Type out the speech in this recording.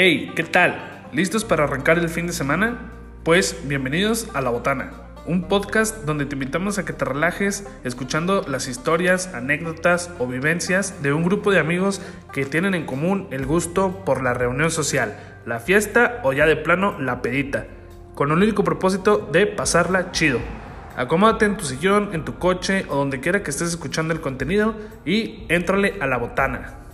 Hey, ¿qué tal? ¿Listos para arrancar el fin de semana? Pues bienvenidos a La Botana, un podcast donde te invitamos a que te relajes escuchando las historias, anécdotas o vivencias de un grupo de amigos que tienen en común el gusto por la reunión social, la fiesta o ya de plano la pedita, con el único propósito de pasarla chido. Acomódate en tu sillón, en tu coche o donde quiera que estés escuchando el contenido y éntrale a la botana.